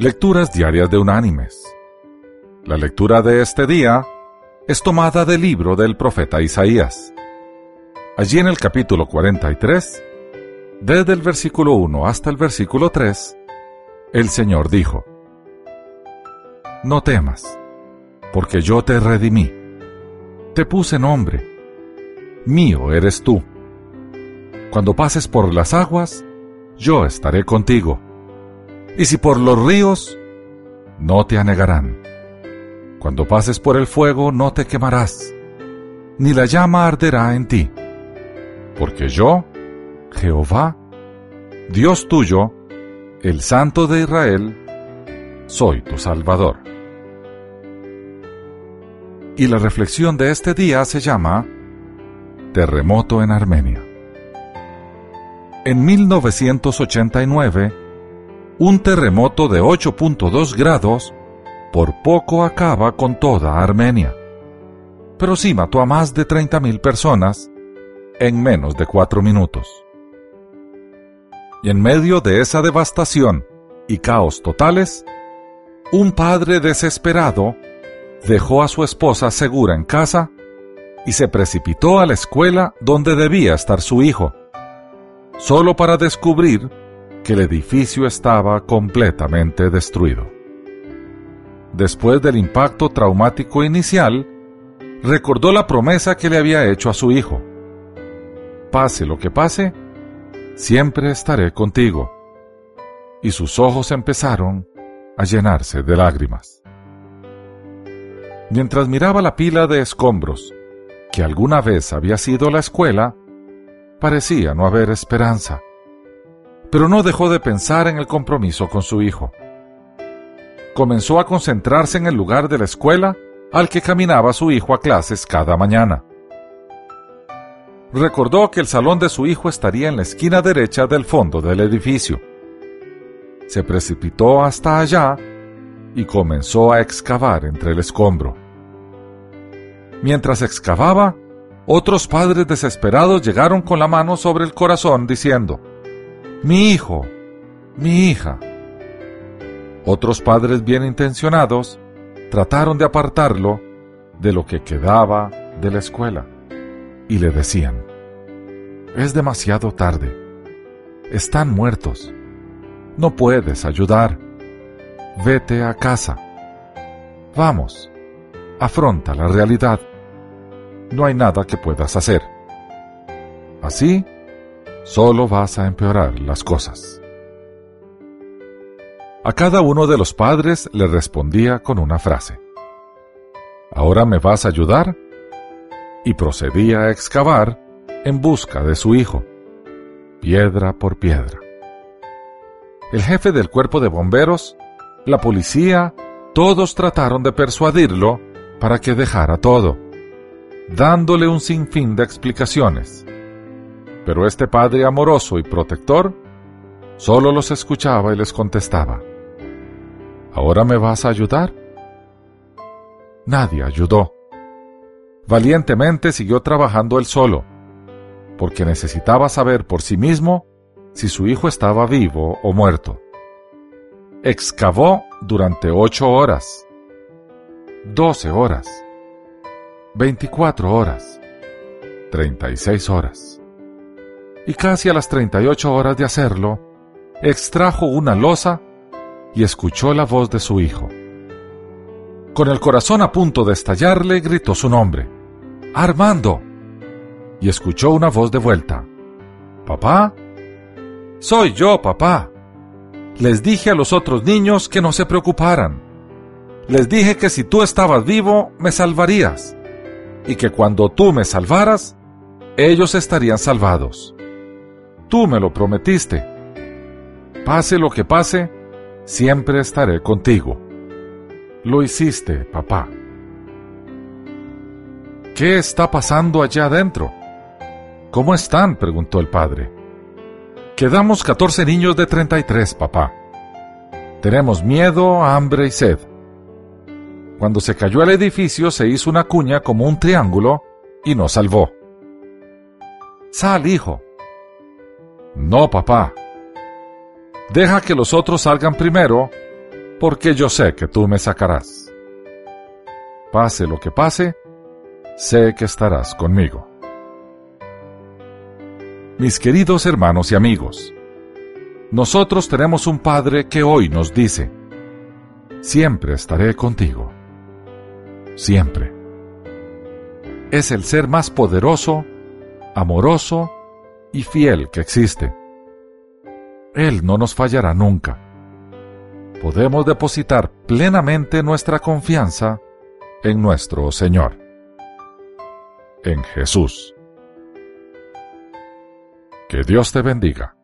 Lecturas Diarias de Unánimes. La lectura de este día es tomada del libro del profeta Isaías. Allí en el capítulo 43, desde el versículo 1 hasta el versículo 3, el Señor dijo, No temas, porque yo te redimí, te puse nombre, mío eres tú. Cuando pases por las aguas, yo estaré contigo y si por los ríos, no te anegarán. Cuando pases por el fuego, no te quemarás, ni la llama arderá en ti. Porque yo, Jehová, Dios tuyo, el Santo de Israel, soy tu Salvador. Y la reflexión de este día se llama Terremoto en Armenia. En 1989, un terremoto de 8.2 grados por poco acaba con toda Armenia. Pero sí mató a más de 30.000 personas en menos de cuatro minutos. Y en medio de esa devastación y caos totales, un padre desesperado dejó a su esposa segura en casa y se precipitó a la escuela donde debía estar su hijo, solo para descubrir que el edificio estaba completamente destruido. Después del impacto traumático inicial, recordó la promesa que le había hecho a su hijo. Pase lo que pase, siempre estaré contigo. Y sus ojos empezaron a llenarse de lágrimas. Mientras miraba la pila de escombros que alguna vez había sido la escuela, parecía no haber esperanza pero no dejó de pensar en el compromiso con su hijo. Comenzó a concentrarse en el lugar de la escuela al que caminaba su hijo a clases cada mañana. Recordó que el salón de su hijo estaría en la esquina derecha del fondo del edificio. Se precipitó hasta allá y comenzó a excavar entre el escombro. Mientras excavaba, otros padres desesperados llegaron con la mano sobre el corazón diciendo, mi hijo, mi hija. Otros padres bien intencionados trataron de apartarlo de lo que quedaba de la escuela y le decían, es demasiado tarde, están muertos, no puedes ayudar, vete a casa, vamos, afronta la realidad, no hay nada que puedas hacer. Así, solo vas a empeorar las cosas. A cada uno de los padres le respondía con una frase. ¿Ahora me vas a ayudar? Y procedía a excavar en busca de su hijo, piedra por piedra. El jefe del cuerpo de bomberos, la policía, todos trataron de persuadirlo para que dejara todo, dándole un sinfín de explicaciones pero este padre amoroso y protector solo los escuchaba y les contestaba, ¿Ahora me vas a ayudar? Nadie ayudó. Valientemente siguió trabajando él solo, porque necesitaba saber por sí mismo si su hijo estaba vivo o muerto. Excavó durante ocho horas, doce horas, veinticuatro horas, treinta y seis horas y casi a las 38 horas de hacerlo, extrajo una losa y escuchó la voz de su hijo. Con el corazón a punto de estallarle, gritó su nombre, Armando, y escuchó una voz de vuelta, ¿Papá? Soy yo, papá. Les dije a los otros niños que no se preocuparan. Les dije que si tú estabas vivo, me salvarías, y que cuando tú me salvaras, ellos estarían salvados. Tú me lo prometiste. Pase lo que pase, siempre estaré contigo. Lo hiciste, papá. ¿Qué está pasando allá adentro? ¿Cómo están? preguntó el padre. Quedamos 14 niños de 33, papá. Tenemos miedo, hambre y sed. Cuando se cayó el edificio se hizo una cuña como un triángulo y nos salvó. Sal, hijo, no, papá. Deja que los otros salgan primero porque yo sé que tú me sacarás. Pase lo que pase, sé que estarás conmigo. Mis queridos hermanos y amigos, nosotros tenemos un Padre que hoy nos dice, siempre estaré contigo. Siempre. Es el ser más poderoso, amoroso y fiel que existe. Él no nos fallará nunca. Podemos depositar plenamente nuestra confianza en nuestro Señor, en Jesús. Que Dios te bendiga.